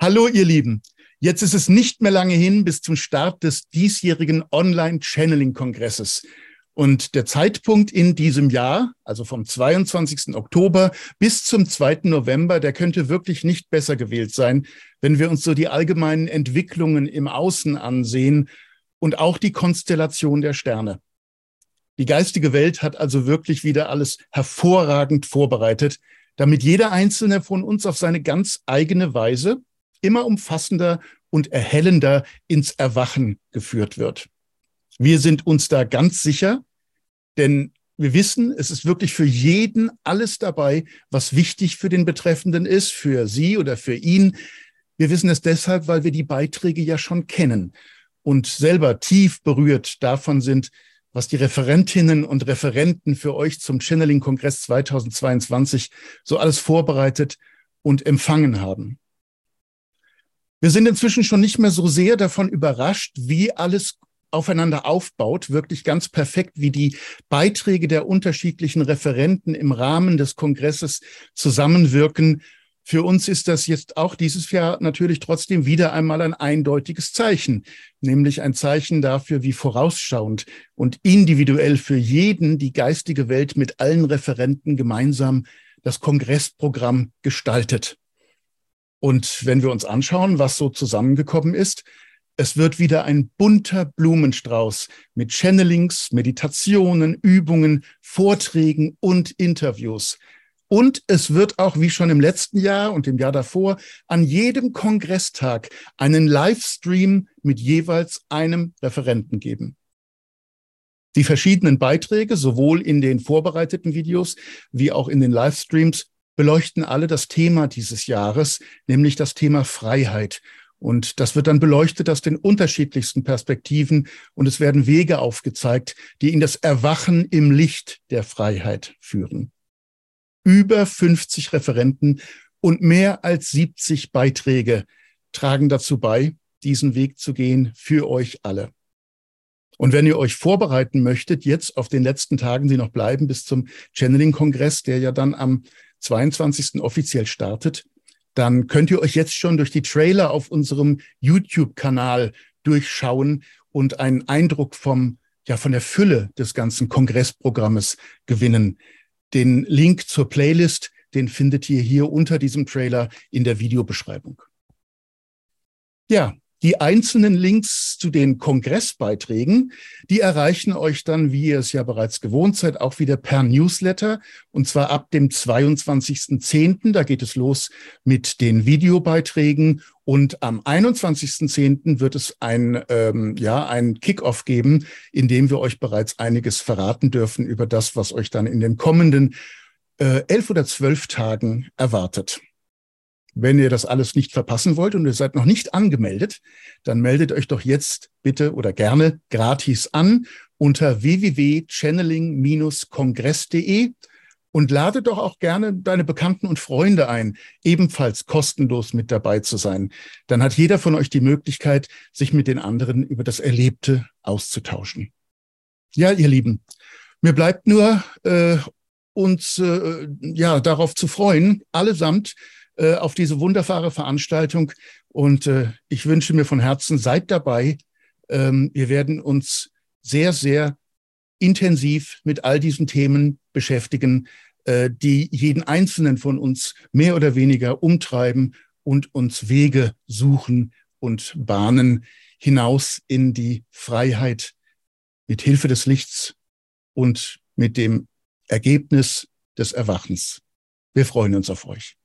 Hallo, ihr Lieben. Jetzt ist es nicht mehr lange hin bis zum Start des diesjährigen Online-Channeling-Kongresses. Und der Zeitpunkt in diesem Jahr, also vom 22. Oktober bis zum 2. November, der könnte wirklich nicht besser gewählt sein, wenn wir uns so die allgemeinen Entwicklungen im Außen ansehen und auch die Konstellation der Sterne. Die geistige Welt hat also wirklich wieder alles hervorragend vorbereitet, damit jeder Einzelne von uns auf seine ganz eigene Weise immer umfassender und erhellender ins Erwachen geführt wird. Wir sind uns da ganz sicher, denn wir wissen, es ist wirklich für jeden alles dabei, was wichtig für den Betreffenden ist, für Sie oder für ihn. Wir wissen es deshalb, weil wir die Beiträge ja schon kennen und selber tief berührt davon sind, was die Referentinnen und Referenten für euch zum Channeling-Kongress 2022 so alles vorbereitet und empfangen haben. Wir sind inzwischen schon nicht mehr so sehr davon überrascht, wie alles aufeinander aufbaut, wirklich ganz perfekt, wie die Beiträge der unterschiedlichen Referenten im Rahmen des Kongresses zusammenwirken. Für uns ist das jetzt auch dieses Jahr natürlich trotzdem wieder einmal ein eindeutiges Zeichen, nämlich ein Zeichen dafür, wie vorausschauend und individuell für jeden die geistige Welt mit allen Referenten gemeinsam das Kongressprogramm gestaltet. Und wenn wir uns anschauen, was so zusammengekommen ist, es wird wieder ein bunter Blumenstrauß mit Channelings, Meditationen, Übungen, Vorträgen und Interviews. Und es wird auch, wie schon im letzten Jahr und im Jahr davor, an jedem Kongresstag einen Livestream mit jeweils einem Referenten geben. Die verschiedenen Beiträge, sowohl in den vorbereiteten Videos wie auch in den Livestreams, beleuchten alle das Thema dieses Jahres, nämlich das Thema Freiheit. Und das wird dann beleuchtet aus den unterschiedlichsten Perspektiven und es werden Wege aufgezeigt, die in das Erwachen im Licht der Freiheit führen. Über 50 Referenten und mehr als 70 Beiträge tragen dazu bei, diesen Weg zu gehen für euch alle. Und wenn ihr euch vorbereiten möchtet, jetzt auf den letzten Tagen, die noch bleiben bis zum Channeling-Kongress, der ja dann am 22. offiziell startet, dann könnt ihr euch jetzt schon durch die Trailer auf unserem YouTube-Kanal durchschauen und einen Eindruck vom, ja, von der Fülle des ganzen Kongressprogrammes gewinnen. Den Link zur Playlist, den findet ihr hier unter diesem Trailer in der Videobeschreibung. Ja, die einzelnen Links zu den Kongressbeiträgen, die erreichen euch dann, wie ihr es ja bereits gewohnt seid, auch wieder per Newsletter. Und zwar ab dem 22.10. Da geht es los mit den Videobeiträgen. Und am 21.10. wird es ein, ähm, ja, ein Kickoff geben, in dem wir euch bereits einiges verraten dürfen über das, was euch dann in den kommenden äh, elf oder zwölf Tagen erwartet. Wenn ihr das alles nicht verpassen wollt und ihr seid noch nicht angemeldet, dann meldet euch doch jetzt bitte oder gerne gratis an unter www.channeling-kongress.de und lade doch auch gerne deine Bekannten und Freunde ein, ebenfalls kostenlos mit dabei zu sein. Dann hat jeder von euch die Möglichkeit, sich mit den anderen über das Erlebte auszutauschen. Ja, ihr Lieben, mir bleibt nur äh, uns äh, ja darauf zu freuen, allesamt äh, auf diese wunderbare Veranstaltung. Und äh, ich wünsche mir von Herzen, seid dabei. Ähm, wir werden uns sehr, sehr intensiv mit all diesen Themen beschäftigen, äh, die jeden Einzelnen von uns mehr oder weniger umtreiben und uns Wege suchen und bahnen hinaus in die Freiheit mit Hilfe des Lichts und mit dem Ergebnis des Erwachens. Wir freuen uns auf euch.